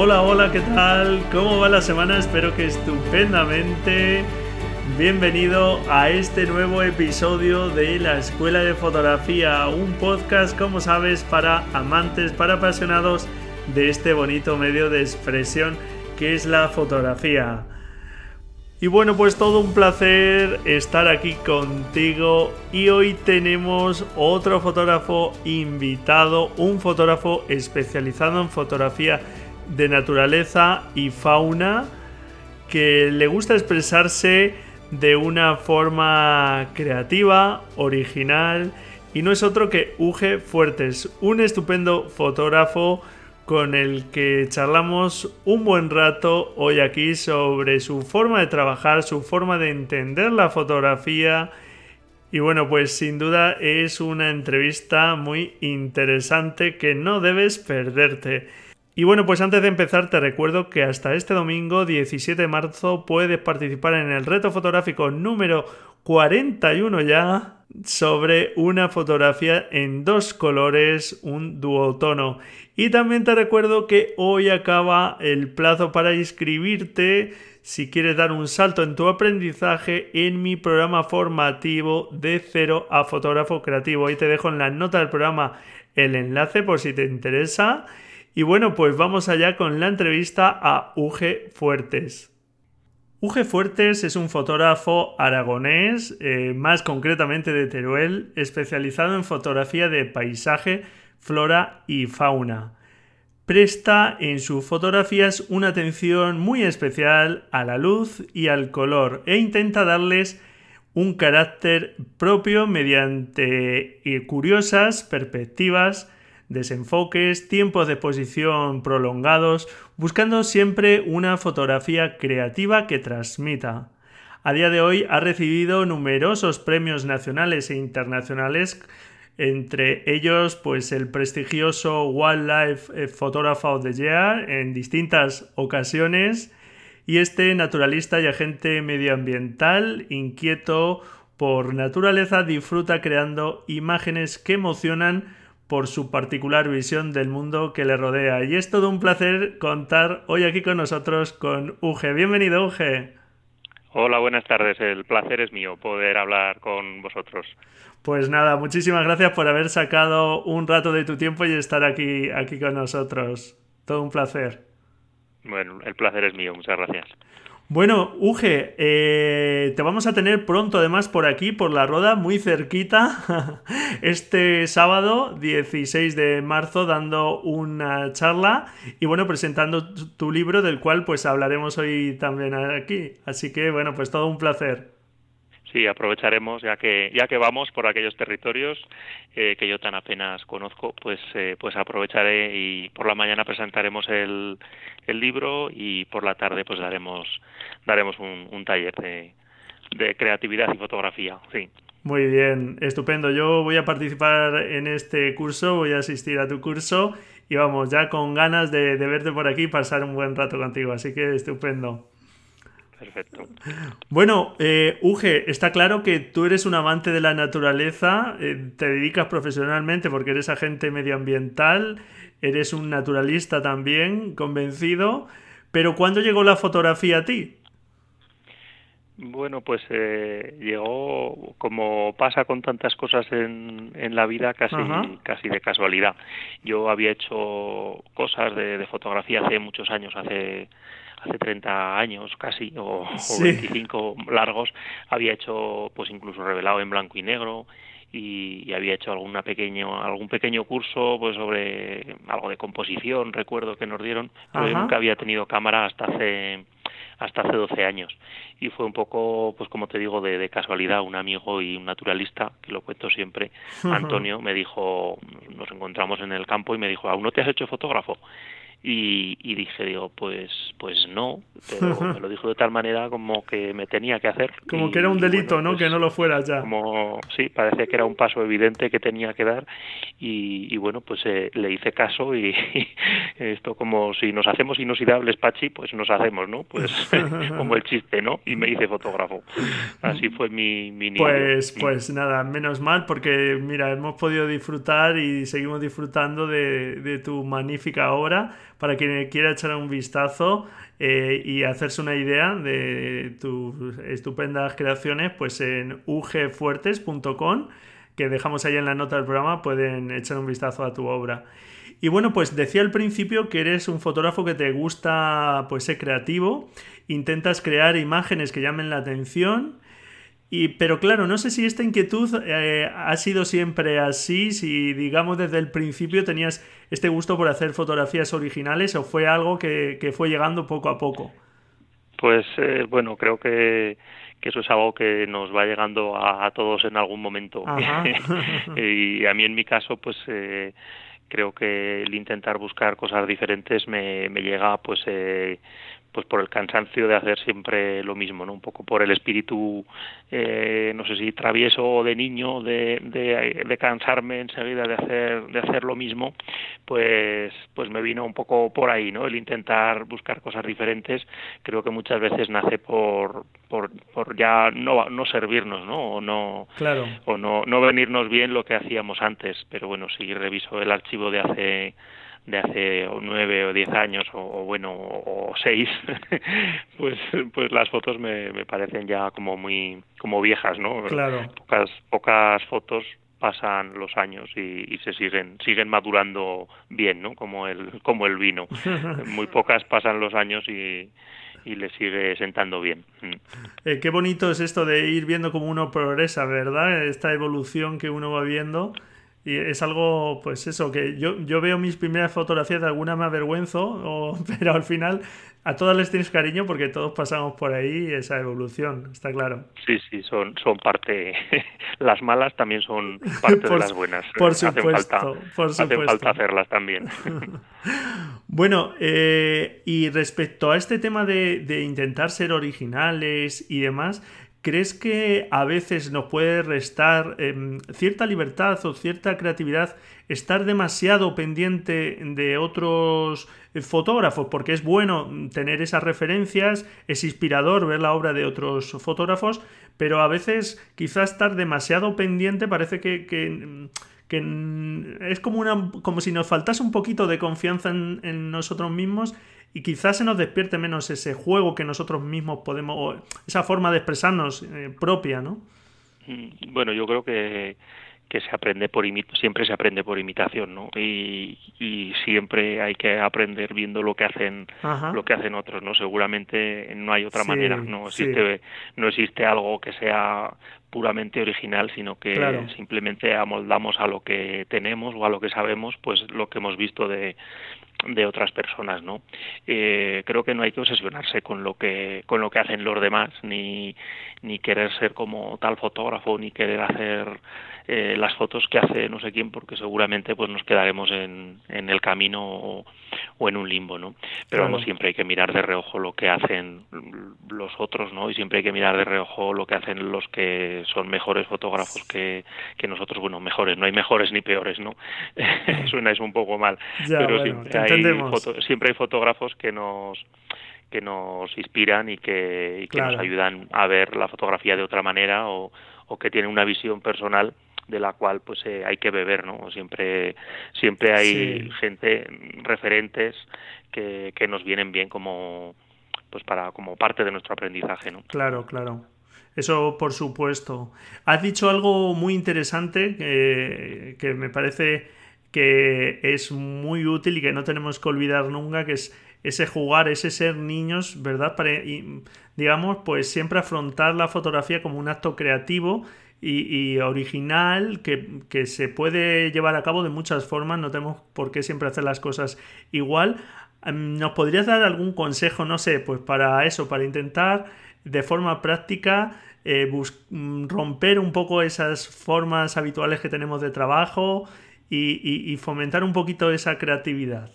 Hola, hola, ¿qué tal? ¿Cómo va la semana? Espero que estupendamente. Bienvenido a este nuevo episodio de la Escuela de Fotografía, un podcast, como sabes, para amantes, para apasionados de este bonito medio de expresión que es la fotografía. Y bueno, pues todo un placer estar aquí contigo y hoy tenemos otro fotógrafo invitado, un fotógrafo especializado en fotografía de naturaleza y fauna que le gusta expresarse de una forma creativa, original y no es otro que Uge Fuertes, un estupendo fotógrafo con el que charlamos un buen rato hoy aquí sobre su forma de trabajar, su forma de entender la fotografía. Y bueno, pues sin duda es una entrevista muy interesante que no debes perderte. Y bueno, pues antes de empezar te recuerdo que hasta este domingo 17 de marzo puedes participar en el reto fotográfico número 41 ya sobre una fotografía en dos colores, un duotono. Y también te recuerdo que hoy acaba el plazo para inscribirte si quieres dar un salto en tu aprendizaje en mi programa formativo de cero a fotógrafo creativo. Ahí te dejo en la nota del programa el enlace por si te interesa. Y bueno, pues vamos allá con la entrevista a Uge Fuertes. Uge Fuertes es un fotógrafo aragonés, eh, más concretamente de Teruel, especializado en fotografía de paisaje flora y fauna. Presta en sus fotografías una atención muy especial a la luz y al color e intenta darles un carácter propio mediante eh, curiosas perspectivas, desenfoques, tiempos de exposición prolongados, buscando siempre una fotografía creativa que transmita. A día de hoy ha recibido numerosos premios nacionales e internacionales entre ellos pues el prestigioso Wildlife eh, Photographer of the Year en distintas ocasiones y este naturalista y agente medioambiental inquieto por naturaleza disfruta creando imágenes que emocionan por su particular visión del mundo que le rodea. Y es todo un placer contar hoy aquí con nosotros con Uge. Bienvenido, Uge. Hola, buenas tardes. El placer es mío poder hablar con vosotros. Pues nada, muchísimas gracias por haber sacado un rato de tu tiempo y estar aquí, aquí con nosotros. Todo un placer. Bueno, el placer es mío, muchas gracias. Bueno, Uge, eh, te vamos a tener pronto además por aquí, por la Roda, muy cerquita, este sábado 16 de marzo, dando una charla y bueno, presentando tu libro del cual pues hablaremos hoy también aquí. Así que bueno, pues todo un placer. Sí, aprovecharemos ya que ya que vamos por aquellos territorios eh, que yo tan apenas conozco, pues eh, pues aprovecharé y por la mañana presentaremos el, el libro y por la tarde pues daremos daremos un, un taller de, de creatividad y fotografía. Sí. Muy bien, estupendo. Yo voy a participar en este curso, voy a asistir a tu curso y vamos, ya con ganas de, de verte por aquí y pasar un buen rato contigo. Así que estupendo. Perfecto. Bueno, eh, Uge, está claro que tú eres un amante de la naturaleza, eh, te dedicas profesionalmente porque eres agente medioambiental, eres un naturalista también, convencido, pero ¿cuándo llegó la fotografía a ti? Bueno, pues eh, llegó, como pasa con tantas cosas en, en la vida, casi, casi de casualidad. Yo había hecho cosas de, fotografía hace muchos años, hace hace 30 años casi, o, o 25 largos, había hecho, pues incluso revelado en blanco y negro, y, había hecho alguna pequeño algún pequeño curso pues sobre algo de composición recuerdo que nos dieron pero nunca había tenido cámara hasta hace hasta hace 12 años. Y fue un poco pues como te digo de, de casualidad un amigo y un naturalista que lo cuento siempre Antonio me dijo nos encontramos en el campo y me dijo aún no te has hecho fotógrafo y, y, dije digo pues pues no pero me lo dijo de tal manera como que me tenía que hacer como que era un delito no que pues no lo fuera ya. como sí parecía que era un paso evidente que tenía que dar y, y bueno pues eh, le hice caso y, esto como si nos hacemos inoxidables Pachi pues nos hacemos no pues como el chiste no y me hice fotógrafo. Así fue mi, mi pues pues nada menos mal porque mira hemos podido disfrutar y seguimos disfrutando de, de tu magnífica obra para quien quiera echar un vistazo eh, y hacerse una idea de tus estupendas creaciones, pues en ugfuertes.com, que dejamos ahí en la nota del programa, pueden echar un vistazo a tu obra. Y bueno, pues decía al principio que eres un fotógrafo que te gusta pues ser creativo, intentas crear imágenes que llamen la atención y, pero claro, no sé si esta inquietud eh, ha sido siempre así, si digamos desde el principio tenías este gusto por hacer fotografías originales o fue algo que, fue llegando poco a poco. Pues eh, bueno, creo que, eso es algo que nos va llegando a, todos en algún momento. y a mí en mi caso, pues eh, creo que el intentar buscar cosas diferentes me, me llega pues pues por el cansancio de hacer siempre lo mismo, ¿no? Un poco por el espíritu, eh, no sé si travieso o de niño, de, de, cansarme enseguida de hacer, de hacer lo mismo, pues, pues me vino un poco por ahí, ¿no? El intentar buscar cosas diferentes, creo que muchas veces nace por, por, por ya no, no servirnos, ¿no? O no, claro. o no, no venirnos bien lo que hacíamos antes, pero bueno, si reviso el archivo de hace de hace nueve o diez años o, bueno o seis pues pues las fotos me, me parecen ya como muy como viejas no claro pocas pocas fotos pasan los años y, y, se siguen siguen madurando bien no como el como el vino muy pocas pasan los años y y le sigue sentando bien. Mm. Eh, qué bonito es esto de ir viendo cómo uno progresa, ¿verdad? Esta evolución que uno va viendo y es algo, pues eso, que yo, yo veo mis primeras fotografías, de alguna me avergüenzo, pero al final a todas les tienes cariño porque todos pasamos por ahí esa evolución, está claro. Sí, sí, son, son parte, las malas también son parte de las buenas. Por supuesto, falta, por supuesto. Hacen falta hacerlas también. bueno, eh, y respecto a este tema de, de intentar ser originales y demás, ¿Crees que a veces nos puede restar em, cierta libertad o cierta creatividad estar demasiado pendiente de otros fotógrafos? Porque es bueno tener esas referencias, es inspirador ver la obra de otros fotógrafos, pero a veces quizás estar demasiado pendiente parece que, que, es como, una, como si nos faltase un poquito de confianza en nosotros mismos y quizás se nos despierte menos ese juego que nosotros mismos podemos, esa forma de expresarnos eh, propia, ¿no? Mm, bueno, yo creo que, que se aprende por siempre se aprende por imitación, ¿no? Y, y siempre hay que aprender viendo lo que hacen lo que hacen otros, ¿no? Seguramente no hay otra manera, no existe no existe algo que sea puramente original, sino que simplemente amoldamos a lo que tenemos o a lo que sabemos, pues lo que hemos visto de, de otras personas no eh, creo que no hay que obsesionarse con lo que con lo que hacen los demás ni ni querer ser como tal fotógrafo ni querer hacer eh, las fotos que hace no sé quién porque seguramente pues nos quedaremos en, en el camino o, en un limbo no pero vamos siempre hay que mirar de reojo lo que hacen los otros no y siempre hay que mirar de reojo lo que hacen los que son mejores fotógrafos que, que nosotros. Bueno mejores no hay mejores ni peores no suena eso un poco mal pero siempre siempre hay fotógrafos que nos que nos inspiran y que, nos ayudan a ver la fotografía de otra manera o, o que tienen una visión personal de la cual pues eh, hay que beber no siempre siempre hay gente referentes que, que nos vienen bien como pues para como parte de nuestro aprendizaje no claro claro. Eso por supuesto. Has dicho algo muy interesante que me parece que es muy útil y que no tenemos que olvidar nunca, que es ese jugar, ese ser niños, ¿verdad? Para, digamos, pues siempre afrontar la fotografía como un acto creativo y, original que, se puede llevar a cabo de muchas formas, no tenemos por qué siempre hacer las cosas igual. Em, ¿Nos podrías dar algún consejo, no sé, pues para eso, para intentar de forma práctica eh, mm, romper un poco esas formas habituales que tenemos de trabajo y fomentar un poquito esa creatividad?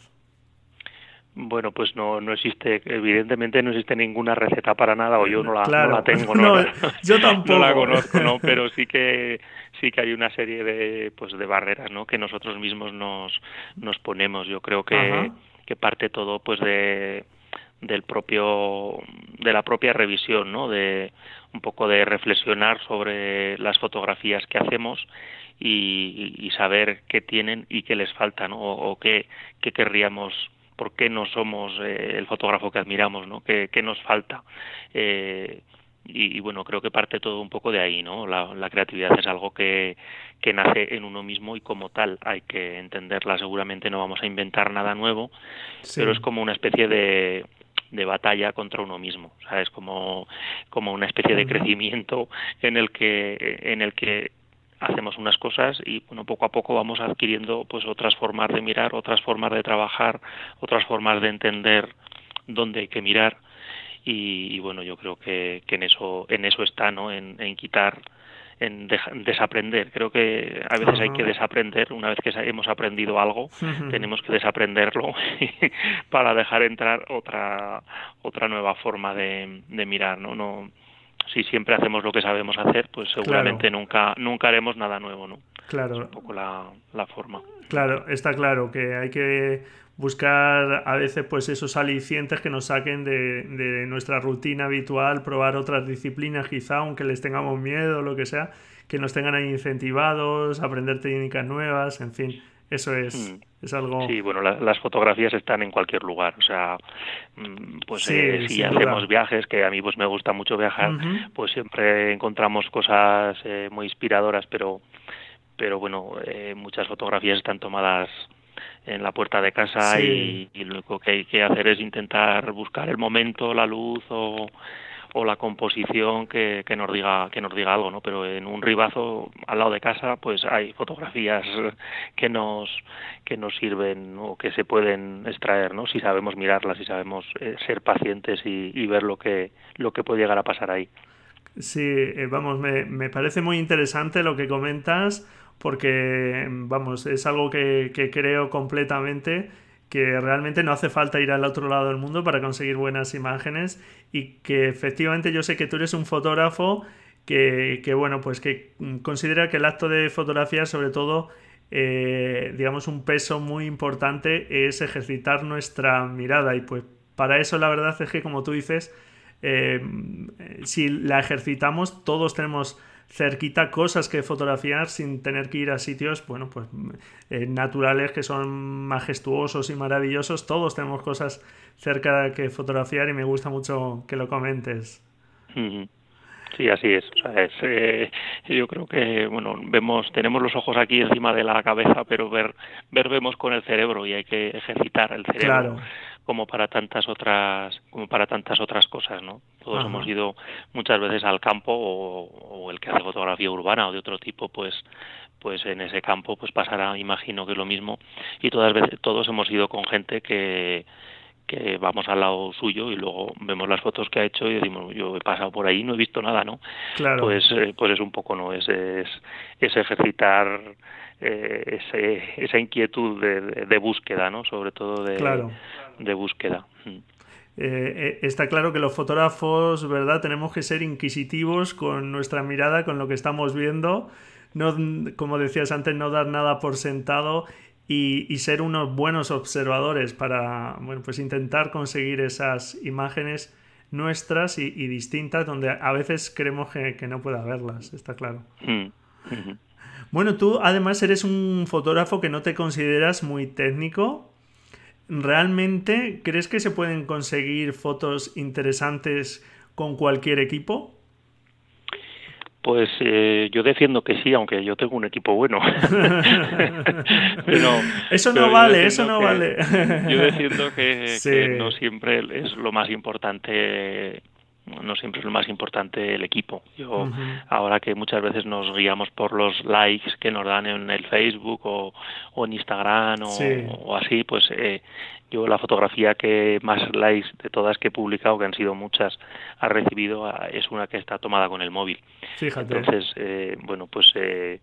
Bueno, pues no, no existe, evidentemente no existe ninguna receta para nada, o yo no la, no la tengo, no, yo tampoco. no la conozco, no, pero sí que sí que hay una serie de pues de barreras, ¿no? Que nosotros mismos nos nos ponemos. Yo creo que que parte todo pues de del propio de la propia revisión, ¿no? De un poco de reflexionar sobre las fotografías que hacemos y, y saber qué tienen y qué les falta, ¿no? O, o qué, qué querríamos por qué no somos eh, el fotógrafo que admiramos, ¿no? ¿Qué, nos falta? Eh, y, bueno, creo que parte todo un poco de ahí, ¿no? La, creatividad es algo que, que, nace en uno mismo y como tal hay que entenderla. Seguramente no vamos a inventar nada nuevo, pero es como una especie de, de batalla contra uno mismo, ¿sabes? Como, como una especie de crecimiento en el que, en el que hacemos unas cosas y bueno poco a poco vamos adquiriendo pues otras formas de mirar otras formas de trabajar otras formas de entender dónde hay que mirar. Y, bueno yo creo que, que, en eso en eso está no en, quitar en desaprender creo que a veces hay que desaprender una vez que hemos aprendido algo tenemos que desaprenderlo para dejar entrar otra otra nueva forma de, de mirar no no si siempre hacemos lo que sabemos hacer, pues seguramente nunca nunca haremos nada nuevo, ¿no? Claro. Es un poco la, la forma. Claro, está claro que hay que buscar a veces pues esos alicientes que nos saquen de, de, nuestra rutina habitual, probar otras disciplinas quizá, aunque les tengamos miedo o lo que sea, que nos tengan ahí incentivados, aprender técnicas nuevas, en fin. Eso es, mm. es algo... Sí, bueno, las fotografías están en cualquier lugar. O sea, mm, pues eh, si hacemos viajes, que a mí pues me gusta mucho viajar, pues siempre encontramos cosas eh, muy inspiradoras, pero, pero bueno, eh, muchas fotografías están tomadas en la puerta de casa y, y, lo que hay que hacer es intentar buscar el momento, la luz o o la composición que, que, nos diga que nos diga algo no pero en un ribazo al lado de casa pues hay fotografías que nos que nos sirven o que se pueden extraer no si sabemos mirarlas si sabemos eh, ser pacientes y, ver lo que lo que puede llegar a pasar ahí. Sí eh, vamos me, me parece muy interesante lo que comentas porque vamos es algo que, que creo completamente que realmente no hace falta ir al otro lado del mundo para conseguir buenas imágenes y que efectivamente yo sé que tú eres un fotógrafo que, bueno, pues que considera que el acto de fotografía sobre todo eh, digamos un peso muy importante es ejercitar nuestra mirada. Y pues para eso la verdad es que como tú dices eh, si la ejercitamos todos tenemos cerquita cosas que fotografiar sin tener que ir a sitios, bueno, pues eh, naturales que son majestuosos y maravillosos. Todos tenemos cosas cerca que fotografiar y me gusta mucho que lo comentes. Sí, así es. Eh, yo creo que bueno vemos tenemos los ojos aquí encima de la cabeza, pero ver ver vemos con el cerebro y hay que ejercitar el cerebro. Claro como para tantas otras como para tantas otras cosas no todos hemos ido muchas veces al campo o, el que hace fotografía urbana o de otro tipo pues pues en ese campo pues pasará imagino que lo mismo. Y todas veces todos hemos ido con gente que que vamos al lado suyo y luego vemos las fotos que ha hecho y decimos yo he pasado por ahí no he visto nada no claro. pues eh, pues es un poco no es es, es ejercitar eh, ese, esa inquietud de, de, búsqueda no sobre todo de claro de búsqueda. Mm. Eh, eh, está claro que los fotógrafos, ¿verdad? Tenemos que ser inquisitivos con nuestra mirada, con lo que estamos viendo. No, como decías antes, no dar nada por sentado y, ser unos buenos observadores para, bueno, pues intentar conseguir esas imágenes nuestras y, distintas donde a veces creemos que, no puede haberlas, está claro. Mm. Bueno, tú además eres un fotógrafo que no te consideras muy técnico, ¿Realmente crees que se pueden conseguir fotos interesantes con cualquier equipo? Pues eh, yo defiendo que sí, aunque yo tengo un equipo bueno. eso no vale, eso no vale. yo defiendo que, que, no siempre es lo más importante no siempre es lo más importante el equipo. Yo, ahora que muchas veces nos guiamos por los likes que nos dan en el Facebook o, en Instagram o, así, pues eh, yo la fotografía que más likes de todas que he publicado, que han sido muchas, ha recibido, ah, es una que está tomada con el móvil. Fíjate. Entonces, eh, bueno, pues... Eh,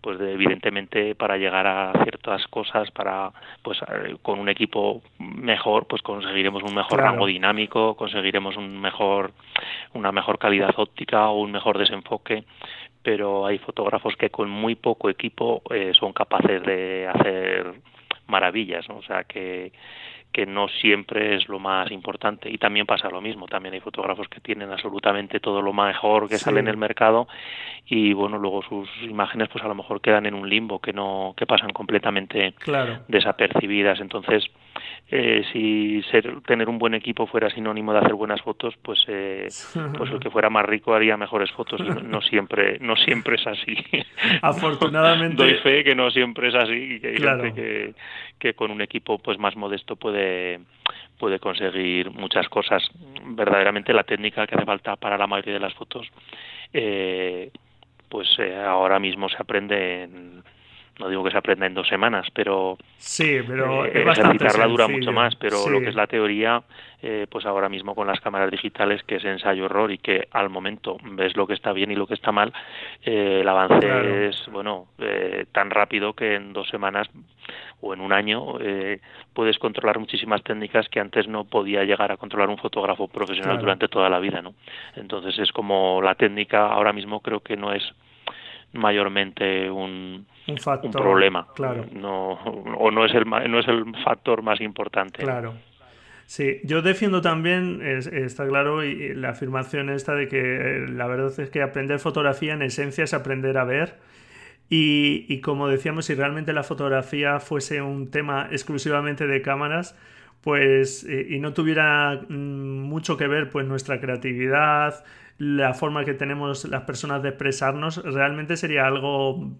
pues evidentemente para llegar a ciertas cosas para pues eh, con un equipo mejor pues conseguiremos un mejor rango dinámico conseguiremos un mejor una mejor calidad óptica o un mejor desenfoque pero hay fotógrafos que con muy poco equipo eh, son capaces de hacer maravillas o sea que que no siempre es lo más importante. Y también pasa lo mismo también hay fotógrafos que tienen absolutamente todo lo mejor que sale en el mercado y bueno luego sus imágenes pues a lo mejor quedan en un limbo que no que pasan completamente desapercibidas. Entonces eh, si ser, tener un buen equipo fuera sinónimo de hacer buenas fotos pues eh, pues el que fuera más rico haría mejores fotos. No, siempre no siempre es así. Afortunadamente doy fe que no siempre es así y que gente que, que con un equipo pues más modesto puede puede, conseguir muchas cosas. Verdaderamente la técnica que hace falta para la mayoría de las fotos, eh, pues eh, ahora mismo se aprende en, no digo que se aprenda en dos semanas, pero sí, pero eh, ejercitarla dura mucho más, pero lo que es la teoría, eh, pues ahora mismo con las cámaras digitales, que es ensayo-error y que al momento ves lo que está bien y lo que está mal, eh, el avance es, bueno, eh, tan rápido que en dos semanas o en un año eh, puedes controlar muchísimas técnicas que antes no podía llegar a controlar un fotógrafo profesional durante toda la vida, ¿no? Entonces es como la técnica ahora mismo creo que no es mayormente un, un, problema. Claro. No, o no es, el, no es el factor más importante. Claro. Sí, yo defiendo también, está claro, y, la afirmación esta de que eh, la verdad es que aprender fotografía en esencia es aprender a ver. Y, y, como decíamos, si realmente la fotografía fuese un tema exclusivamente de cámaras, pues eh, y no tuviera mm, mucho que ver pues nuestra creatividad, la forma que tenemos las personas de expresarnos, realmente sería algo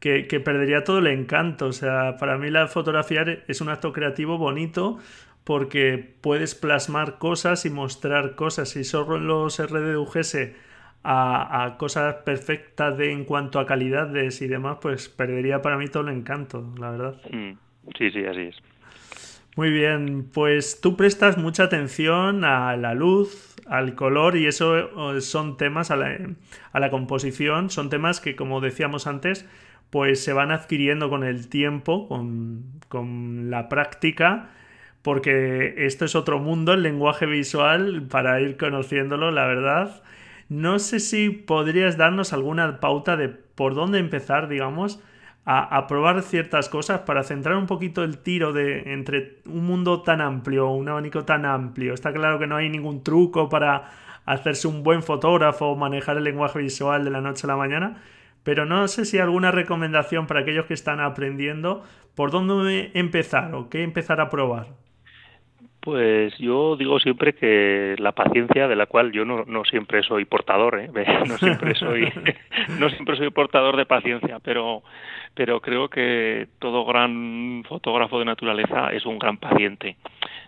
que, que, perdería todo el encanto. O sea, para mí la fotografía es un acto creativo bonito porque puedes plasmar cosas y mostrar cosas. Si solo se redujese a, a cosas perfectas de, en cuanto a calidades y demás, pues perdería para mí todo el encanto, la verdad. Mm, sí, sí, así es. Muy bien, pues tú prestas mucha atención a la luz, al color y eso son temas a la, a la composición, son temas que como decíamos antes, pues se van adquiriendo con el tiempo, con, con la práctica, porque esto es otro mundo, el lenguaje visual, para ir conociéndolo, la verdad. No sé si podrías darnos alguna pauta de por dónde empezar, digamos, a, probar ciertas cosas para centrar un poquito el tiro de entre un mundo tan amplio, un abanico tan amplio. Está claro que no hay ningún truco para hacerse un buen fotógrafo o manejar el lenguaje visual de la noche a la mañana, pero no sé si hay alguna recomendación para aquellos que están aprendiendo por dónde empezar o qué empezar a probar. Pues yo digo siempre que la paciencia, de la cual yo no, no siempre soy portador, ¿eh? no siempre soy, no siempre soy portador de paciencia, pero, pero creo que todo gran fotógrafo de naturaleza es un gran paciente,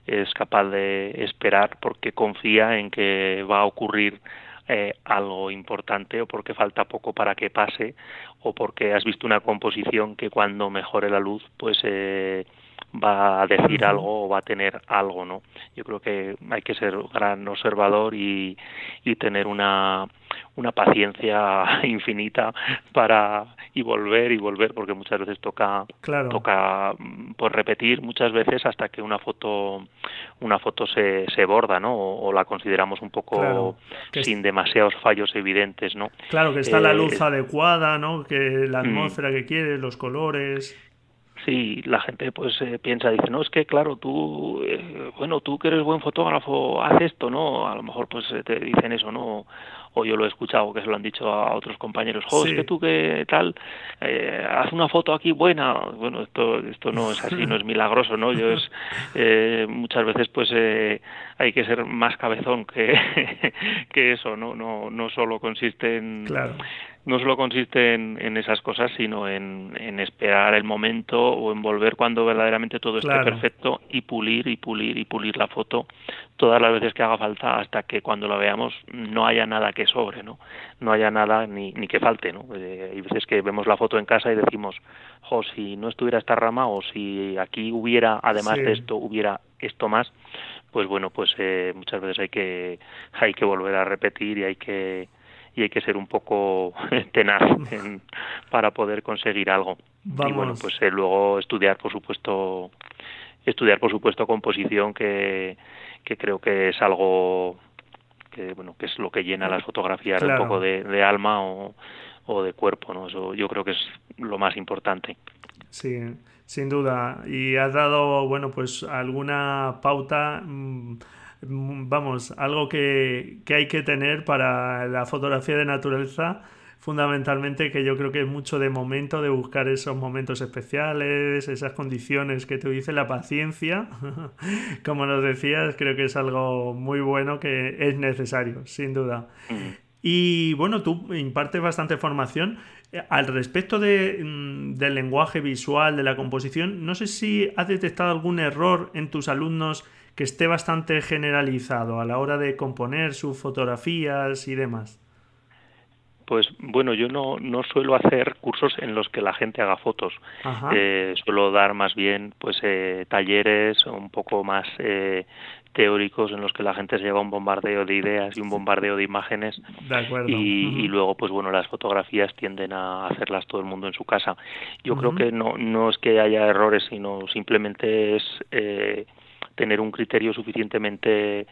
es capaz de esperar porque confía en que va a ocurrir eh, algo importante o porque falta poco para que pase o porque has visto una composición que cuando mejore la luz, pues eh, va a decir algo o va a tener algo, ¿no? Yo creo que hay que ser gran observador y, y tener una, una paciencia infinita para y volver y volver porque muchas veces toca toca mm, por repetir muchas veces hasta que una foto una foto se, se borda no o, la consideramos un poco sin demasiados fallos evidentes no claro que está la luz eh, adecuada no que la mm. atmósfera que quiere los colores Sí, la gente pues eh, piensa, dice, no, es que claro, tú, eh, bueno, tú que eres buen fotógrafo, haz esto, ¿no? A lo mejor pues te dicen eso, ¿no? o yo lo he escuchado que se lo han dicho a otros compañeros, jo, es que tú qué tal, eh, haz una foto aquí buena, bueno, esto, esto no es así, no es milagroso, ¿no? Yo es, eh, muchas veces pues eh, hay que ser más cabezón que, que eso, ¿no? No, no solo consiste en... Claro no solo consiste en, esas cosas, sino en, esperar el momento o en volver cuando verdaderamente todo esté perfecto y pulir y pulir y pulir la foto todas las veces que haga falta hasta que cuando la veamos no haya nada que sobre, ¿no? No haya nada ni, ni que falte, ¿no? Eh, hay veces que vemos la foto en casa y decimos, jo, si no estuviera esta rama o si aquí hubiera, además de esto, hubiera esto más, pues bueno, pues eh, muchas veces hay que, hay que volver a repetir y hay que y hay que ser un poco tenaz para poder conseguir algo. Y bueno, pues eh, luego estudiar, por supuesto, estudiar, por supuesto, composición, que, que creo que es algo que, bueno, que es lo que llena las fotografías un poco de, alma o, o de cuerpo, ¿no? Eso yo creo que es lo más importante. Sí, sin duda. Y has dado, bueno, pues alguna pauta Mm, vamos, algo que, hay que tener para la fotografía de naturaleza, fundamentalmente que yo creo que es mucho de momento, de buscar esos momentos especiales, esas condiciones que te dice la paciencia, como nos decías, creo que es algo muy bueno que es necesario, sin duda. Y bueno, tú impartes bastante formación. Eh, al respecto de, mm, del lenguaje visual, de la composición, no sé si has detectado algún error en tus alumnos que esté bastante generalizado a la hora de componer sus fotografías y demás? Pues bueno, yo no, no suelo hacer cursos en los que la gente haga fotos. Eh, suelo dar más bien pues eh, talleres un poco más eh, teóricos en los que la gente se lleva un bombardeo de ideas y un bombardeo de imágenes. Y, y, luego pues bueno las fotografías tienden a hacerlas todo el mundo en su casa. Yo creo que no no es que haya errores sino simplemente es eh, tener un criterio suficientemente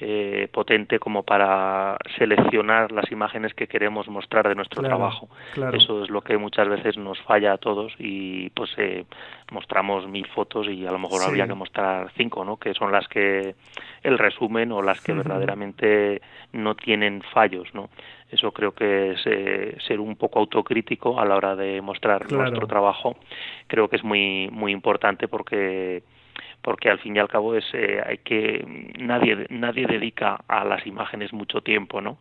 eh, potente como para seleccionar las imágenes que queremos mostrar de nuestro trabajo. Eso es lo que muchas veces nos falla a todos y pues eh, mostramos mil fotos y a lo mejor habría que mostrar cinco, ¿no? Que son las que el resumen o las que verdaderamente no tienen fallos, ¿no? Eso creo que es eh, ser un poco autocrítico a la hora de mostrar nuestro trabajo. Creo que es muy muy importante porque porque al fin y al cabo es eh, hay que nadie nadie dedica a las imágenes mucho tiempo no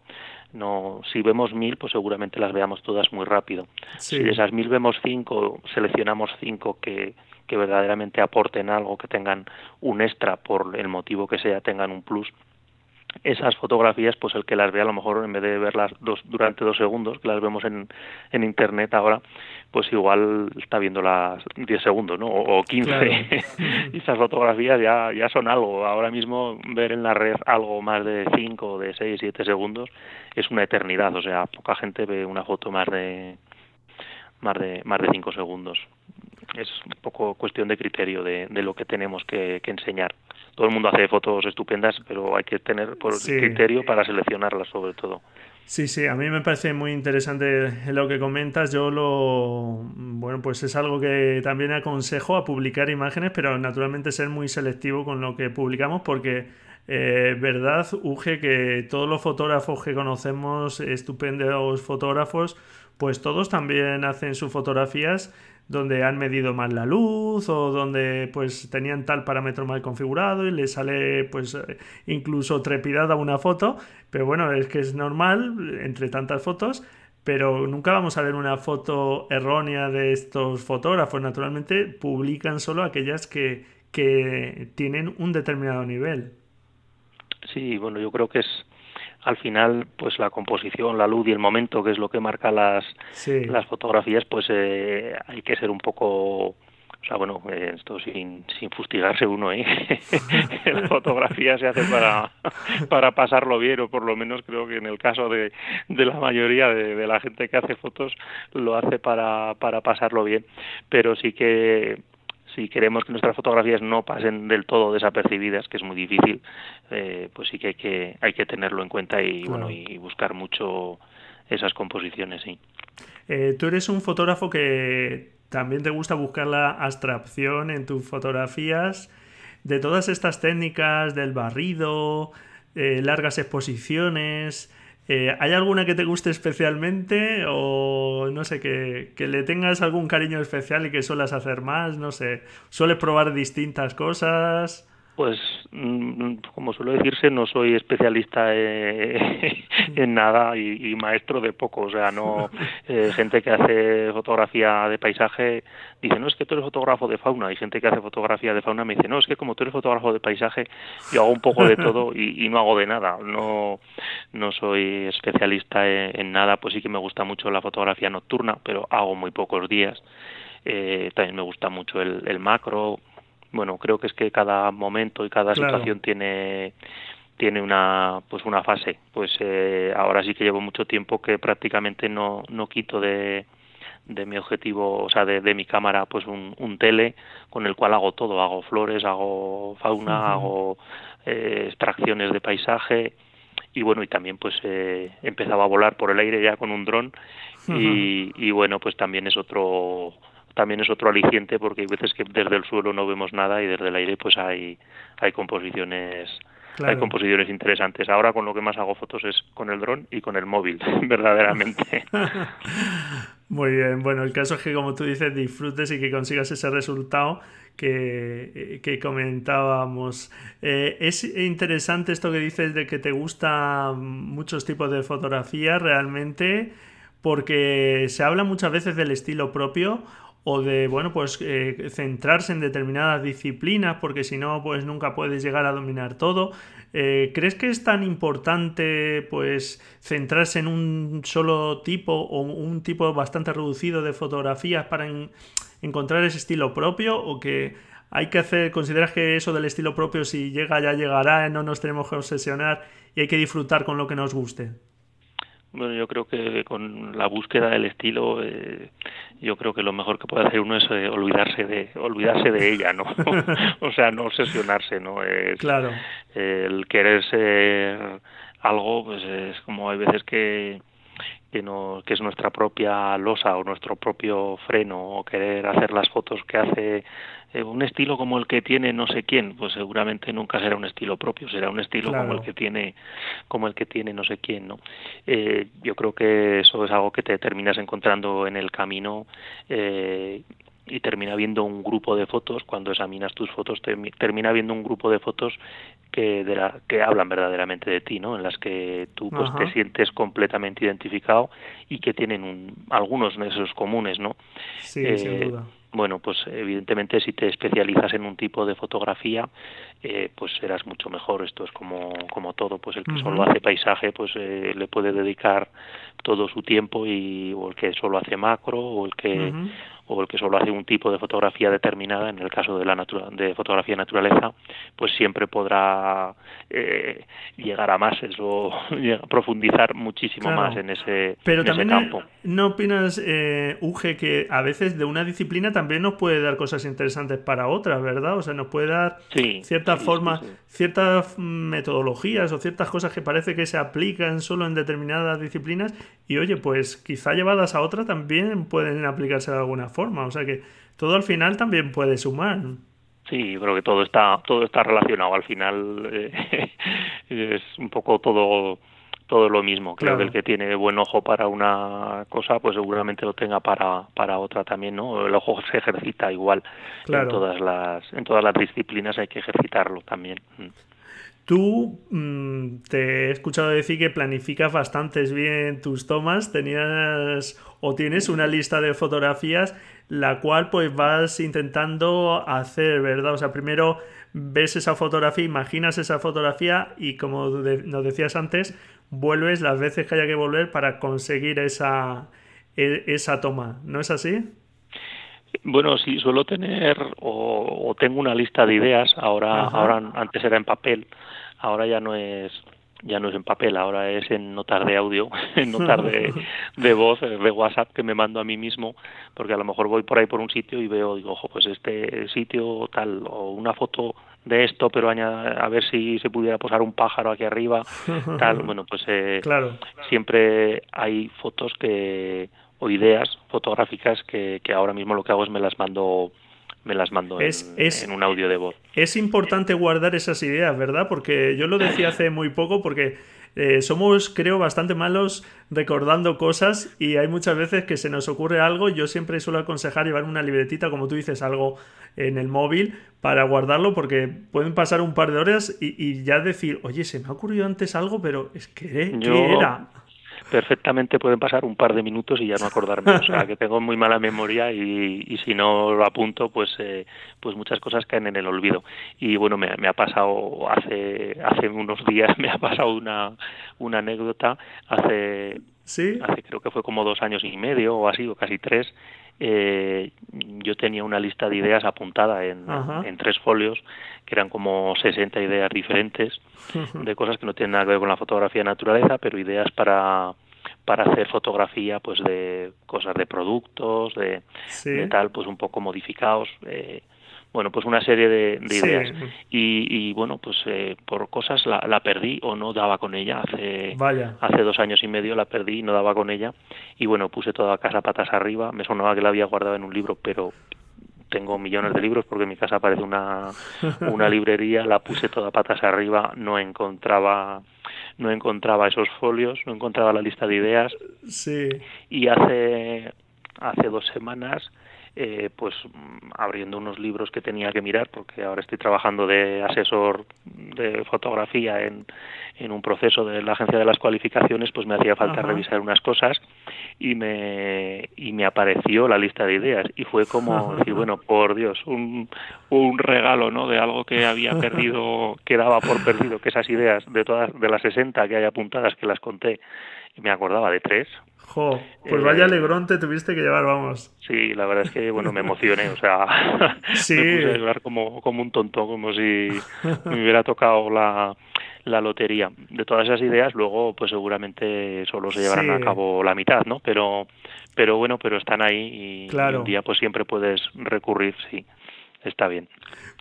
no si vemos mil pues seguramente las veamos todas muy rápido. Si de esas mil vemos cinco seleccionamos cinco que que verdaderamente aporten algo que tengan un extra por el motivo que sea tengan un plus esas fotografías, pues el que las ve a lo mejor en vez de verlas dos, durante dos segundos, que las vemos en, en internet ahora, pues igual está viendo las 10 segundos, ¿no? O, 15. y esas fotografías ya, ya son algo. Ahora mismo ver en la red algo más de 5, de 6, 7 segundos es una eternidad. O sea, poca gente ve una foto más de más de más de 5 segundos. Es un poco cuestión de criterio de, de lo que tenemos que, que enseñar todo el mundo hace fotos estupendas, pero hay que tener por criterio para seleccionarlas sobre todo. Sí, sí, a mí me parece muy interesante lo que comentas. Yo lo, bueno, pues es algo que también aconsejo a publicar imágenes, pero naturalmente ser muy selectivo con lo que publicamos porque eh, verdad, Uge, que todos los fotógrafos que conocemos, estupendos fotógrafos, pues todos también hacen sus fotografías donde han medido mal la luz o donde pues tenían tal parámetro mal configurado y le sale pues eh, incluso trepidada una foto, pero bueno, es que es normal entre tantas fotos, pero nunca vamos a ver una foto errónea de estos fotógrafos, naturalmente publican solo aquellas que, que tienen un determinado nivel. Sí, bueno, yo creo que es al final pues la composición, la luz y el momento, que es lo que marca las, las fotografías, pues eh, hay que ser un poco o sea, bueno, eh, esto sin, sin fustigarse uno, ¿eh? la fotografía se hace para, para pasarlo bien, o por lo menos creo que en el caso de, de la mayoría de, de la gente que hace fotos lo hace para, para pasarlo bien. Pero sí que si queremos que nuestras fotografías no pasen del todo desapercibidas, que es muy difícil, eh, pues sí que hay que hay que tenerlo en cuenta y bueno y buscar mucho esas composiciones, sí. Eh, tú eres un fotógrafo que también te gusta buscar la abstracción en tus fotografías. De todas estas técnicas del barrido, eh, largas exposiciones, Eh, ¿Hay alguna que te guste especialmente o no sé, que, que, le tengas algún cariño especial y que suelas hacer más? No sé, ¿sueles probar distintas cosas? Pues, mm, como suele decirse, no soy especialista eh, en nada y, maestro de poco. O sea, no eh, gente que hace fotografía de paisaje dice, no, es que tú eres fotógrafo de fauna. Y gente que hace fotografía de fauna me dice, no, es que como tú eres fotógrafo de paisaje, yo hago un poco de todo y, no hago de nada. No, no soy especialista en, nada. Pues sí que me gusta mucho la fotografía nocturna, pero hago muy pocos días. Eh, también me gusta mucho el, el macro, bueno, creo que es que cada momento y cada situación tiene tiene una pues una fase. Pues eh, ahora sí que llevo mucho tiempo que prácticamente no no quito de, de mi objetivo o sea de, de mi cámara pues un, un, tele con el cual hago todo. Hago flores hago fauna hago eh, extracciones de paisaje. Y bueno y también pues eh, empezaba a volar por el aire ya con un dron. Y, y bueno pues también es otro también es otro aliciente porque hay veces que desde el suelo no vemos nada y desde el aire pues hay hay composiciones hay composiciones interesantes. Ahora con lo que más hago fotos es con el dron y con el móvil, verdaderamente. Muy bien, bueno, el caso es que como tú dices, disfrutes y que consigas ese resultado que, que comentábamos. Eh, es interesante esto que dices de que te gustan muchos tipos de fotografía realmente, porque se habla muchas veces del estilo propio o de, bueno, pues eh, centrarse en determinadas disciplinas, porque si no, pues nunca puedes llegar a dominar todo. Eh, ¿Crees que es tan importante, pues, centrarse en un solo tipo o un tipo bastante reducido de fotografías para encontrar ese estilo propio o que hay que hacer, consideras que eso del estilo propio si llega ya llegará, no nos tenemos que obsesionar y hay que disfrutar con lo que nos guste? Bueno, yo creo que con la búsqueda del estilo, eh, yo creo que lo mejor que puede hacer uno es eh, olvidarse de olvidarse de ella, ¿no? o sea, no obsesionarse, ¿no? Es, claro. el querer ser algo, pues es como hay veces que que, no, que es nuestra propia losa o nuestro propio freno o querer hacer las fotos que hace eh, un estilo como el que tiene no sé quién pues seguramente nunca será un estilo propio será un estilo como el que tiene como el que tiene no sé quién no eh, yo creo que eso es algo que te terminas encontrando en el camino eh, y termina viendo un grupo de fotos cuando examinas tus fotos termina viendo un grupo de fotos que de la, que hablan verdaderamente de ti no en las que tú pues te sientes completamente identificado y que tienen un, algunos de esos comunes no sí sin eh, duda. bueno, pues evidentemente si te especializas en un tipo de fotografía, eh, pues serás mucho mejor. Esto es como, como todo, pues el que solo hace paisaje, pues eh, le puede dedicar todo su tiempo y o el que solo hace macro o el que o el que solo hace un tipo de fotografía determinada, en el caso de la de fotografía de naturaleza, pues siempre podrá eh, llegar a más, eso, profundizar muchísimo más en ese, Pero también campo. ¿No opinas, eh, Uge, que a veces de una disciplina también nos puede dar cosas interesantes para otras, verdad? O sea, nos puede dar ciertas formas, ciertas metodologías o ciertas cosas que parece que se aplican solo en determinadas disciplinas y, oye, pues quizá llevadas a otra también pueden aplicarse de alguna forma forma. O sea que todo al final también puede sumar. Sí, yo creo que todo está todo está relacionado. Al final eh, es un poco todo todo lo mismo. Creo que el que tiene buen ojo para una cosa, pues seguramente lo tenga para, para otra también, ¿no? El ojo se ejercita igual en todas las en todas las disciplinas hay que ejercitarlo también. Tú mm, te he escuchado decir que planificas bastantes bien tus tomas, tenías o tienes una lista de fotografías la cual pues vas intentando hacer, ¿verdad? O sea, primero ves esa fotografía, imaginas esa fotografía y como nos decías antes, vuelves las veces que haya que volver para conseguir esa, e, esa toma, ¿no es así? Bueno, sí, suelo tener o, tengo una lista de ideas. Ahora, ahora antes era en papel, ahora ya no es ya no es en papel, ahora es en notas de audio, en notas de, de voz, de WhatsApp que me mando a mí mismo, porque a lo mejor voy por ahí por un sitio y veo, digo, ojo, pues este sitio tal, o una foto de esto, pero a ver si se pudiera posar un pájaro aquí arriba, tal, bueno, pues eh, claro. siempre hay fotos que o ideas fotográficas que, que ahora mismo lo que hago es me las mando me las mando en, un audio de voz. Es importante guardar esas ideas, ¿verdad? Porque yo lo decía hace muy poco porque eh, somos, creo, bastante malos recordando cosas y hay muchas veces que se nos ocurre algo. Yo siempre suelo aconsejar llevar una libretita, como tú dices, algo en el móvil para guardarlo porque pueden pasar un par de horas y, ya decir, oye, se me ha ocurrido antes algo, pero es que, ¿qué era? Perfectamente pueden pasar un par de minutos y ya no acordarme. O sea, que tengo muy mala memoria y, y si no lo apunto, pues, eh, pues muchas cosas caen en el olvido. Y bueno, me, me, ha pasado hace, hace unos días, me ha pasado una, una anécdota hace, ¿Sí? hace creo que fue como dos años y medio o así, o casi tres. Eh, yo tenía una lista de ideas apuntada en, en, tres folios, que eran como 60 ideas diferentes, de cosas que no tienen nada que ver con la fotografía de naturaleza, pero ideas para, para hacer fotografía pues de cosas de productos, de, de tal, pues un poco modificados. Eh, bueno, pues una serie de, ideas. Y, bueno, pues eh, por cosas la, la, perdí o no daba con ella. Hace, hace dos años y medio la perdí y no daba con ella. Y bueno, puse toda casa patas arriba. Me sonaba que la había guardado en un libro, pero tengo millones de libros porque en mi casa parece una, una librería. La puse toda patas arriba, no encontraba no encontraba esos folios, no encontraba la lista de ideas. Sí. Y hace hace dos semanas eh, pues abriendo unos libros que tenía que mirar porque ahora estoy trabajando de asesor de fotografía en, en un proceso de la agencia de las cualificaciones pues me hacía falta revisar unas cosas y me y me apareció la lista de ideas. Y fue como decir bueno por Dios un, un regalo no de algo que había perdido que daba por perdido que esas ideas de todas de las 60 que hay apuntadas que las conté y me acordaba de tres Jo, pues vaya eh, alegrón te tuviste que llevar, vamos. Sí, la verdad es que, bueno, me emocioné, o sea, sí. me puse a llorar como, como un tonto, como si me hubiera tocado la, la lotería. De todas esas ideas, luego, pues seguramente solo se llevarán a cabo la mitad, ¿no? Pero, pero bueno, pero están ahí y, claro. un día, pues siempre puedes recurrir, sí está bien.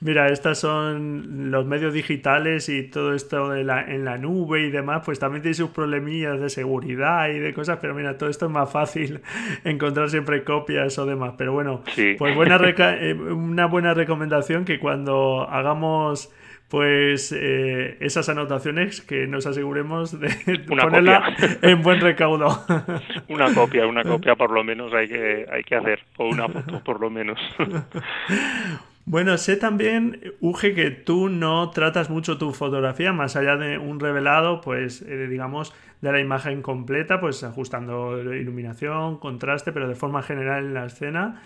Mira, estas son los medios digitales y todo esto de la, en la nube y demás, pues también tiene sus problemillas de seguridad y de cosas, pero mira, todo esto es más fácil encontrar siempre copias o demás. Pero bueno, pues buena eh, una buena recomendación que cuando hagamos pues eh, esas anotaciones que nos aseguremos de ponerla en buen recaudo. una copia, una copia por lo menos hay que, hay que hacer, o una foto por lo menos. Bueno, sé también, Uge, que tú no tratas mucho tu fotografía, más allá de un revelado, pues eh, digamos, de la imagen completa, pues ajustando iluminación, contraste, pero de forma general en la escena.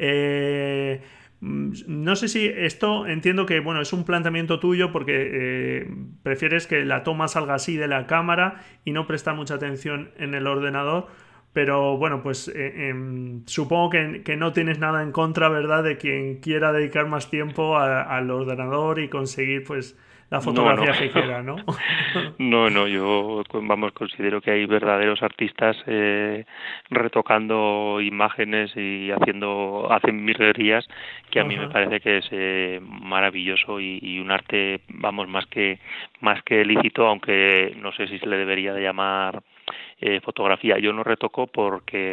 Eh, mm, no sé si esto entiendo que bueno es un planteamiento tuyo porque eh, prefieres que la toma salga así de la cámara y no prestar mucha atención en el ordenador pero bueno, pues eh, em, supongo que, no tienes nada en contra, ¿verdad?, de quien quiera dedicar más tiempo al ordenador y conseguir, pues, la fotografía que quiera, ¿no? no, no, yo, vamos, considero que hay verdaderos artistas eh, retocando imágenes y haciendo, hacen mirrerías que a mí me parece que es eh, maravilloso y, y, un arte, vamos, más que, más que lícito, aunque no sé si se le debería de llamar eh, fotografía. Yo no retoco porque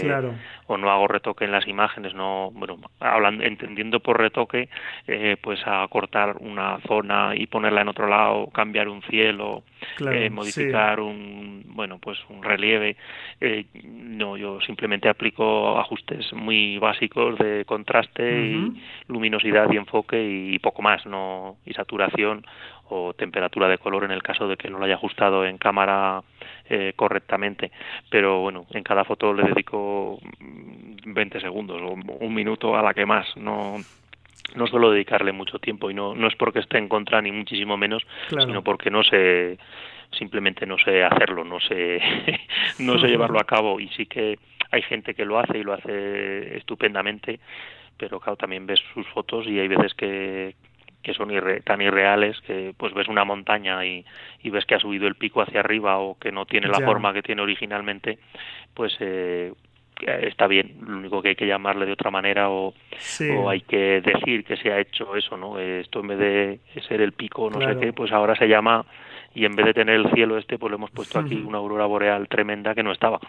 o no hago retoque en las imágenes, no, bueno, hablando, entendiendo por retoque, eh, pues a cortar una zona y ponerla en otro lado, cambiar un cielo, eh, modificar un, bueno, pues un relieve. Eh, no, yo simplemente aplico ajustes muy básicos de contraste y luminosidad y enfoque y poco más, no y saturación o temperatura de color en el caso de que no lo haya ajustado en cámara eh, correctamente. Pero bueno, en cada foto le dedico 20 segundos o un minuto a la que más. No, no suelo dedicarle mucho tiempo y no, no es porque esté en contra ni muchísimo menos, sino porque no sé, simplemente no sé hacerlo, no sé, no sé llevarlo a cabo y sí que hay gente que lo hace y lo hace estupendamente, pero claro, también ves sus fotos y hay veces que, que son tan irreales que pues ves una montaña y, y, ves que ha subido el pico hacia arriba o que no tiene la forma que tiene originalmente, pues eh, está bien. Lo único que hay que llamarle de otra manera o, o hay que decir que se ha hecho eso, ¿no? Esto en vez de ser el pico, no sé qué, pues ahora se llama y en vez de tener el cielo este, pues le hemos puesto aquí una aurora boreal tremenda que no estaba.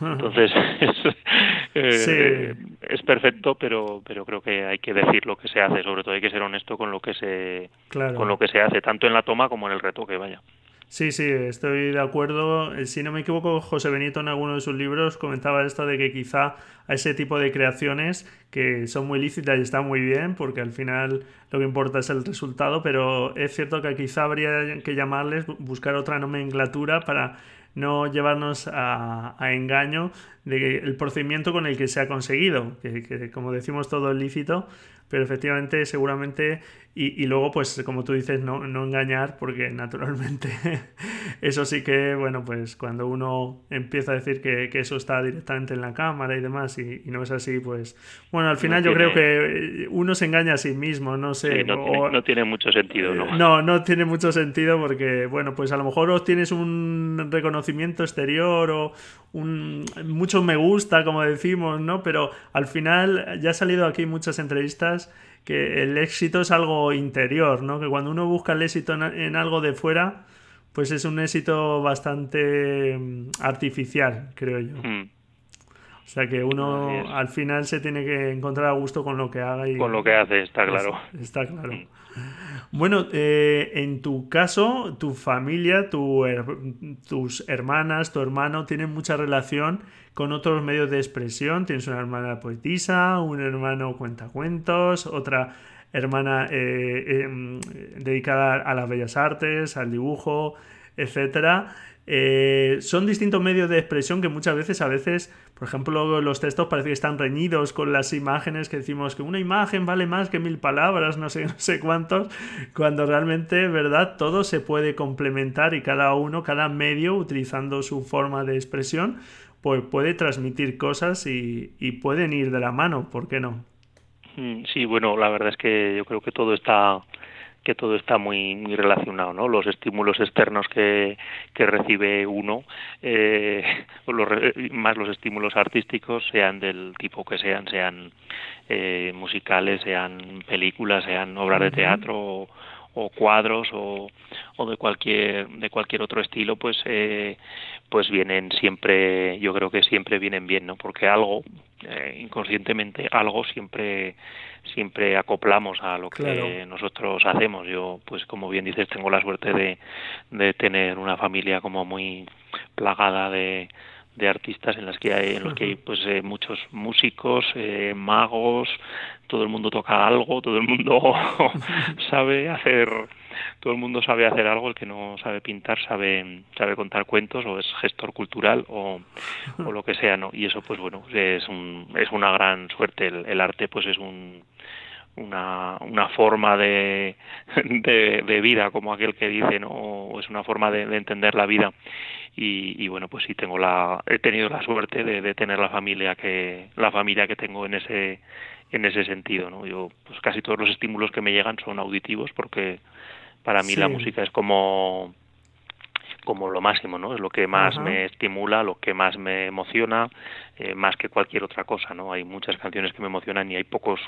Entonces, es, eh, es perfecto, pero, pero creo que hay que decir lo que se hace, sobre todo hay que ser honesto con lo que se, con lo que se hace, tanto en la toma como en el retoque, vaya. Sí, sí, estoy de acuerdo. Eh, si no me equivoco, José Benito en alguno de sus libros comentaba esto de que quizá a ese tipo de creaciones que son muy lícitas y están muy bien, porque al final lo que importa es el resultado, pero es cierto que quizá habría que llamarles, buscar otra nomenclatura para no llevarnos a, engaño del procedimiento con el que se ha conseguido, que, que como decimos todo es lícito, pero efectivamente seguramente y, luego, pues como tú dices, no, no engañar, porque naturalmente eso sí que, bueno, pues cuando uno empieza a decir que, eso está directamente en la cámara y demás, y, no es así, pues bueno, al final yo creo que uno se engaña a sí mismo, no sé. no, tiene, mucho sentido, ¿no? No, no tiene mucho sentido porque, bueno, pues a lo mejor obtienes un reconocimiento exterior o un, mucho me gusta, como decimos, ¿no? Pero al final ya ha salido aquí muchas entrevistas que el éxito es algo interior, ¿no? Que cuando uno busca el éxito en, algo de fuera, pues es un éxito bastante mm, artificial, creo yo. Hmm. O sea que uno al final se tiene que encontrar a gusto con lo que haga y con lo que hace, está claro. está claro. Bueno, eh, en tu caso, tu familia, tus hermanas, tu hermano tienen mucha relación con otros medios de expresión. Tienes una hermana poetisa, un hermano cuentacuentos, otra hermana eh, em, dedicada a las bellas artes, al dibujo, etcétera. Eh, son distintos medios de expresión que muchas veces, a veces, por ejemplo, los textos parece que están reñidos con las imágenes que decimos que una imagen vale más que mil palabras, no sé, no sé cuántos, cuando realmente, ¿verdad? Todo se puede complementar y cada uno, cada medio, utilizando su forma de expresión, pues puede transmitir cosas y, pueden ir de la mano, ¿por qué no? Mm, sí, bueno, la verdad es que yo creo que todo está que todo está muy, muy relacionado, ¿no? Los estímulos externos que, que recibe uno, eh, más los estímulos artísticos, sean del tipo que sean, sean eh, musicales, sean películas, sean obras de teatro o, cuadros o, o, de cualquier de cualquier otro estilo, pues eh, pues vienen siempre, yo creo que siempre vienen bien, ¿no? Porque algo, eh, inconscientemente, algo siempre siempre acoplamos a lo que nosotros hacemos. Yo, pues como bien dices, tengo la suerte de, de tener una familia como muy plagada de, de artistas en las que hay en los que hay pues eh, muchos músicos eh, magos todo el mundo toca algo todo el mundo sabe hacer todo el mundo sabe hacer algo, el que no sabe pintar sabe, sabe contar cuentos o es gestor cultural o, o lo que sea, ¿no? Y eso, pues bueno, es, un, es una gran suerte. El, arte, pues es un, una, una forma de, de, vida, como aquel que dice, ¿no? O es una forma de, entender la vida. Y, y, bueno, pues sí tengo la, he tenido la suerte de, de tener la familia que, la familia que tengo en ese, en ese sentido, ¿no? Yo, pues casi todos los estímulos que me llegan son auditivos porque para mí la música es como como lo máximo, ¿no? Es lo que más me estimula, lo que más me emociona, eh, más que cualquier otra cosa, ¿no? Hay muchas canciones que me emocionan y hay pocos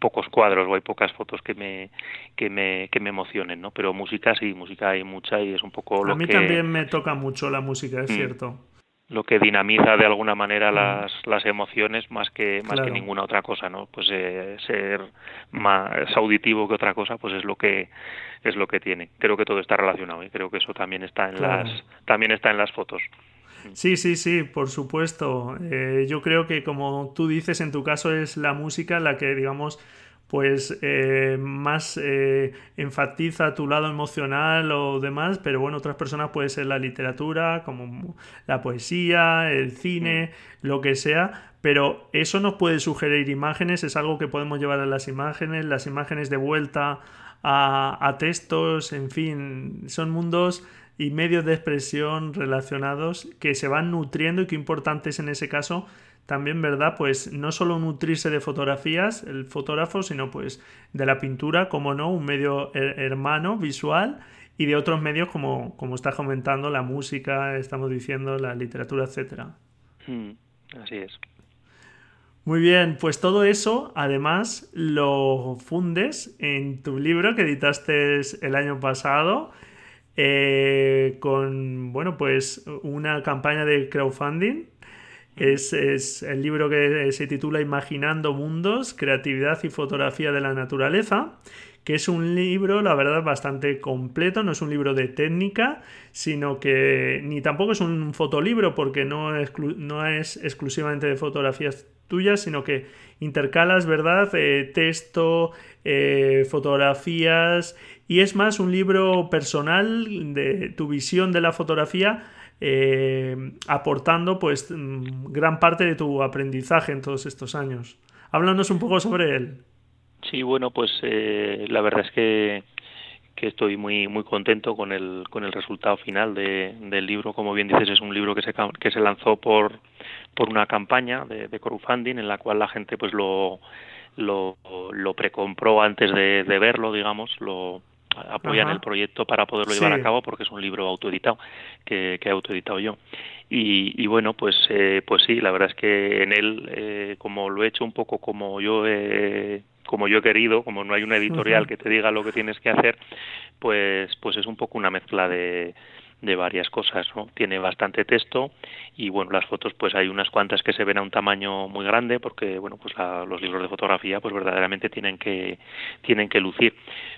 pocos cuadros o hay pocas fotos que me que me que me emocionen, ¿no? Pero música sí, música hay mucha y es un poco lo que A mí también me toca mucho la música, es mm. cierto lo que dinamiza de alguna manera las, las emociones más que más que ninguna otra cosa no pues eh, ser más auditivo que otra cosa pues es lo que es lo que tiene. Creo que todo está relacionado y creo que eso también está en las también está en las fotos. Sí, sí, sí, por supuesto. Eh, yo creo que como tú dices, en tu caso es la música la que, digamos, pues eh, más eh, enfatiza tu lado emocional o demás, pero bueno, otras personas puede ser la literatura, como la poesía, el cine, mm. lo que sea, pero eso nos puede sugerir imágenes, es algo que podemos llevar a las imágenes, las imágenes de vuelta a, a textos, en fin, son mundos y medios de expresión relacionados que se van nutriendo y que importantes en ese caso también, ¿verdad? Pues no solo nutrirse de fotografías, el fotógrafo, sino pues de la pintura, como no, un medio hermano visual y de otros medios como, como estás comentando, la música, estamos diciendo, la literatura, etcétera. Hmm, así es. Muy bien, pues todo eso además lo fundes en tu libro que editaste el año pasado eh, con, bueno, pues una campaña de crowdfunding es, el libro que se titula Imaginando Mundos, Creatividad y Fotografía de la Naturaleza, que es un libro, la verdad, bastante completo, no es un libro de técnica, sino que ni tampoco es un fotolibro porque no es, no es exclusivamente de fotografías tuyas, sino que intercalas, ¿verdad? Eh, texto, eh, fotografías y es más un libro personal de tu visión de la fotografía. Eh, aportando pues mm, gran parte de tu aprendizaje en todos estos años. Háblanos un poco sobre él. Sí, bueno, pues eh, la verdad es que, que estoy muy muy contento con el con el resultado final de, del libro. Como bien dices, es un libro que se que se lanzó por por una campaña de, de crowdfunding en la cual la gente pues lo lo, lo precompró antes de, de verlo, digamos, lo apoyan el proyecto para poderlo llevar a cabo porque es un libro autoeditado que, que he autoeditado yo. Y, y bueno pues eh, pues sí la verdad es que en él eh, como lo he hecho un poco como yo he como yo he querido, como no hay una editorial que te diga lo que tienes que hacer, pues, pues es un poco una mezcla de, de varias cosas, ¿no? Tiene bastante texto y bueno, las fotos pues hay unas cuantas que se ven a un tamaño muy grande porque bueno, pues los libros de fotografía pues verdaderamente tienen que tienen que lucir.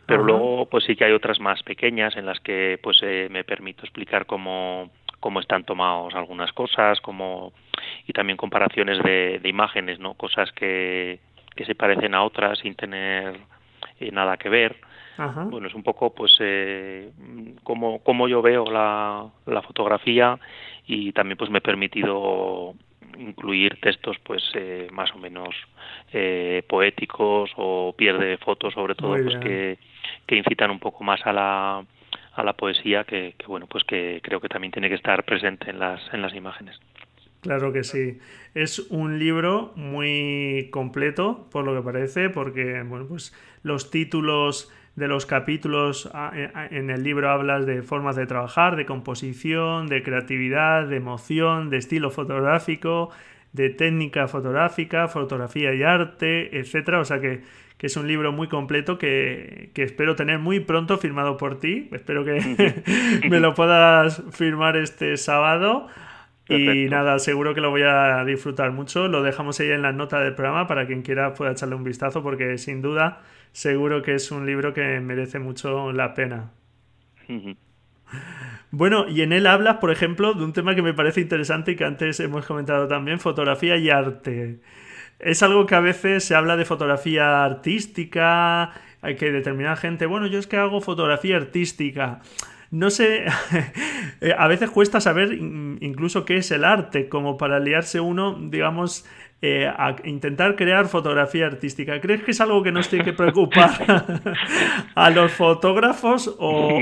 Pero luego pues sí que hay otras más pequeñas en las que pues eh, me permito explicar cómo cómo están tomados algunas cosas, como y también comparaciones de, de imágenes, ¿no? Cosas que que se parecen a otras sin tener eh, nada que ver. Bueno, es un poco pues eh, como, como yo veo la, la fotografía y también pues me he permitido incluir textos pues eh, más o menos eh, poéticos o pierde fotos sobre todo pues que, que incitan un poco más a la a la poesía que, que bueno pues que creo que también tiene que estar presente en las en las imágenes. Claro que sí. Es un libro muy completo, por lo que parece, porque bueno, pues los títulos de los capítulos en el libro hablas de formas de trabajar, de composición, de creatividad, de emoción, de estilo fotográfico, de técnica fotográfica, fotografía y arte, etcétera. O sea que, que es un libro muy completo que, que, espero tener muy pronto firmado por ti. Espero que me lo puedas firmar este sábado. Y nada, seguro que lo voy a disfrutar mucho. Lo dejamos ahí en la nota del programa para quien quiera pueda echarle un vistazo porque sin duda seguro que es un libro que merece mucho la pena. Bueno, y en él hablas, por ejemplo, de un tema que me parece interesante y que antes hemos comentado también, fotografía y arte. Es algo que a veces se habla de fotografía artística, hay que determinar gente, bueno, yo es que hago fotografía artística no sé, eh, a veces cuesta saber incluso qué es el arte, como para liarse uno, digamos, eh, a intentar crear fotografía artística. ¿Crees que es algo que nos tiene que preocupar a los fotógrafos o,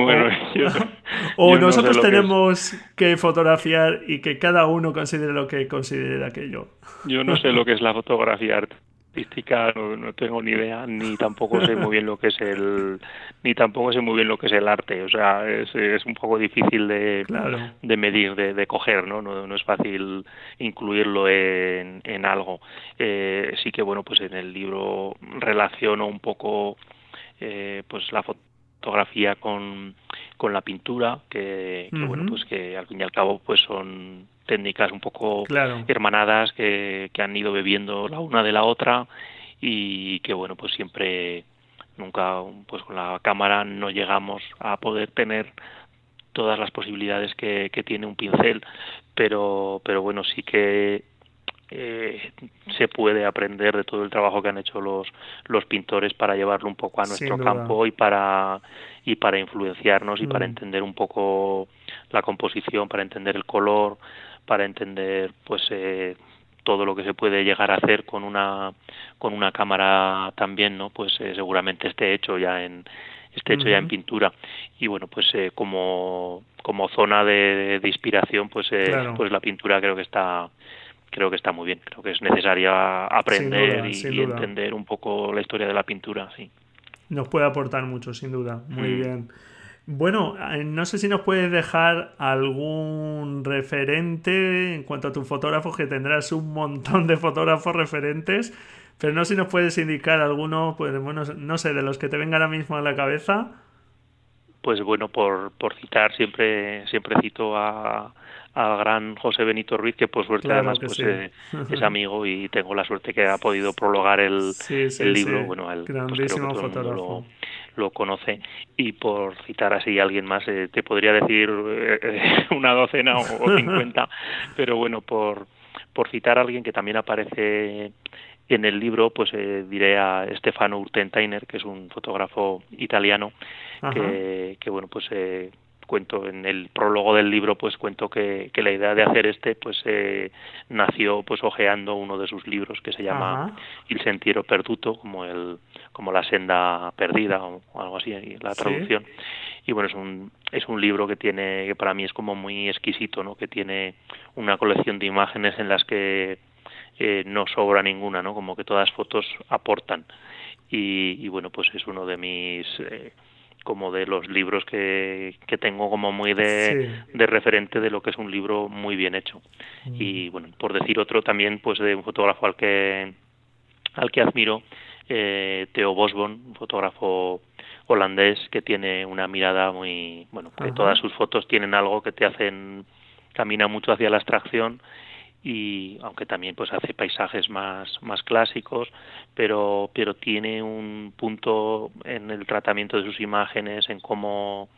o, nosotros tenemos que fotografiar y que cada uno considere lo que considere de aquello? Yo no sé lo que es la fotografía artística artística no, tengo ni idea ni tampoco sé muy bien lo que es el ni tampoco sé muy bien lo que es el arte o sea es, es un poco difícil de, de medir de, de coger ¿no? ¿no? no es fácil incluirlo en, en algo eh, sí que bueno pues en el libro relaciono un poco eh, pues la fotografía con con la pintura que, que bueno pues que al fin y al cabo pues son técnicas un poco hermanadas que, que han ido bebiendo la una de la otra y que bueno pues siempre nunca pues con la cámara no llegamos a poder tener todas las posibilidades que, que tiene un pincel pero pero bueno sí que eh, se puede aprender de todo el trabajo que han hecho los los pintores para llevarlo un poco a nuestro campo y para y para influenciarnos y para mm. entender un poco la composición para entender el color para entender pues eh, todo lo que se puede llegar a hacer con una con una cámara también no pues eh, seguramente esté hecho ya en esté hecho ya en pintura. Y bueno pues eh, como como zona de, de inspiración pues pues la pintura creo que está creo que está muy bien. Creo que es necesaria aprender y, entender un poco la historia de la pintura sí. Nos puede aportar mucho sin duda. Muy mm. bien bueno, eh, no sé si nos puedes dejar algún referente en cuanto a tus fotógrafos, que tendrás un montón de fotógrafos referentes, pero no sé si nos puedes indicar alguno, pues bueno, no sé, de los que te vengan ahora mismo a la cabeza. Pues bueno, por, por citar, siempre, siempre cito a, al gran José Benito Ruiz, que por suerte además pues, eh, es amigo y tengo la suerte que ha podido prologar el, el libro. Bueno, el, pues, Grandísimo fotógrafo lo conoce. Y por citar así a alguien más eh, te podría decir eh, una docena o, cincuenta. Pero bueno por por citar a alguien que también aparece en el libro pues eh, diré a Stefano Urtentainer que es un fotógrafo italiano que, que, bueno pues eh, cuento en el prólogo del libro pues cuento que, que la idea de hacer este pues eh, nació pues ojeando uno de sus libros que se llama Il sentiero perduto como el como la senda perdida o algo así la traducción. Y bueno es un es un libro que tiene que para mí es como muy exquisito no que tiene una colección de imágenes en las que eh, no sobra ninguna no como que todas fotos aportan. Y, y bueno pues es uno de mis eh, como de los libros que, que tengo como muy de, de, referente de lo que es un libro muy bien hecho. Mm. Y bueno, por decir otro también, pues de un fotógrafo al que, al que admiro, eh, Theo Bosbon, un fotógrafo holandés que tiene una mirada muy, bueno, que todas sus fotos tienen algo que te hacen, camina mucho hacia la abstracción y aunque también pues hace paisajes más más clásicos pero pero tiene un punto en el tratamiento de sus imágenes en cómo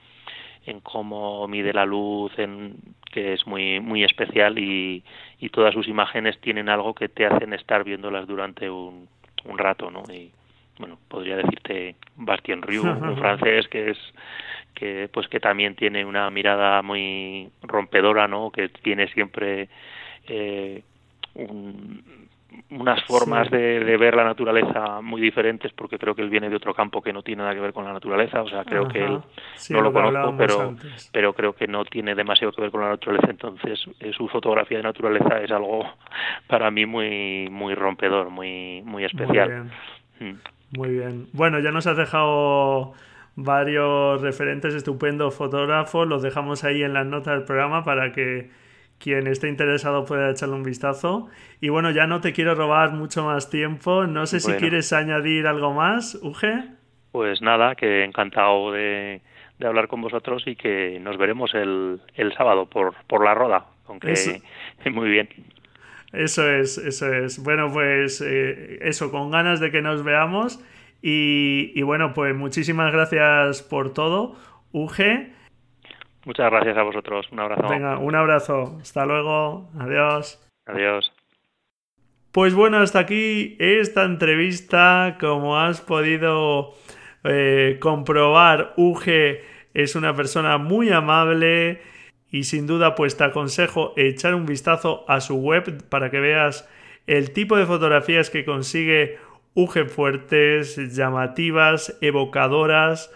en cómo mide la luz en que es muy muy especial y, y todas sus imágenes tienen algo que te hacen estar viéndolas durante un, un rato no y bueno podría decirte Bastien Rieu un francés que es que pues que también tiene una mirada muy rompedora no que tiene siempre eh, unas formas de, ver la naturaleza muy diferentes porque creo que él viene de otro campo que no tiene nada que ver con la naturaleza o sea creo que él no lo, conozco pero pero creo que no tiene demasiado que ver con la naturaleza entonces eh, su fotografía de naturaleza es algo para mí muy muy rompedor muy muy especial. muy bien, mm. muy bien. bueno ya nos has dejado varios referentes estupendos fotógrafos los dejamos ahí en las notas del programa para que quien esté interesado puede echarle un vistazo. Y bueno, ya no te quiero robar mucho más tiempo. No sé si quieres añadir algo más, Uge. Pues nada, que encantado de, hablar con vosotros y que nos veremos el, el sábado por, por la roda, aunque muy bien. Eso es, eso es. Bueno, pues eh, eso, con ganas de que nos veamos. Y, y bueno, pues muchísimas gracias por todo, Uge. Muchas gracias a vosotros. Un abrazo. Venga, un abrazo. Hasta luego. Adiós. Adiós. Pues bueno, hasta aquí esta entrevista. Como has podido eh, comprobar, Uge es una persona muy amable y sin duda pues te aconsejo echar un vistazo a su web para que veas el tipo de fotografías que consigue Uge fuertes, llamativas, evocadoras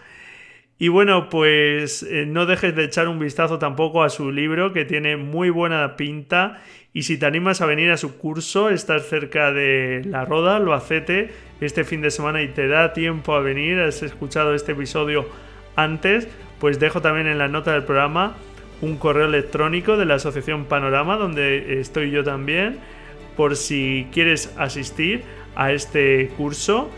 y bueno, pues eh, no dejes de echar un vistazo tampoco a su libro, que tiene muy buena pinta. Y si te animas a venir a su curso, estás cerca de La Roda, lo acete este fin de semana y te da tiempo a venir, has escuchado este episodio antes, pues dejo también en la nota del programa un correo electrónico de la Asociación Panorama, donde estoy yo también, por si quieres asistir a este curso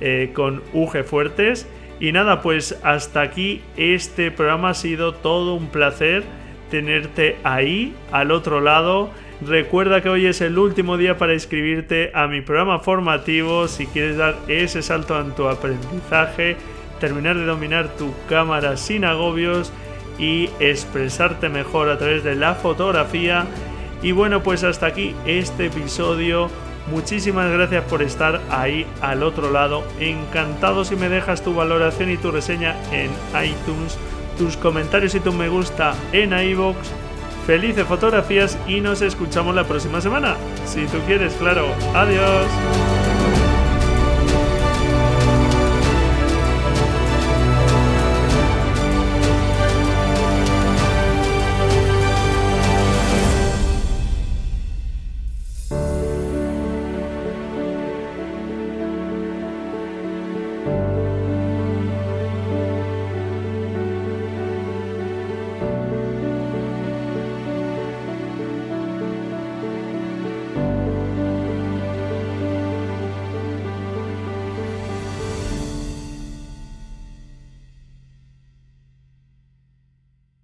eh, con UG Fuertes y nada, pues hasta aquí este programa ha sido todo un placer tenerte ahí, al otro lado. Recuerda que hoy es el último día para inscribirte a mi programa formativo si quieres dar ese salto en tu aprendizaje, terminar de dominar tu cámara sin agobios y expresarte mejor a través de la fotografía. Y bueno, pues hasta aquí este episodio Muchísimas gracias por estar ahí al otro lado. Encantado si me dejas tu valoración y tu reseña en iTunes, tus comentarios y tu me gusta en iVoox. Felices fotografías y nos escuchamos la próxima semana. Si tú quieres, claro. Adiós.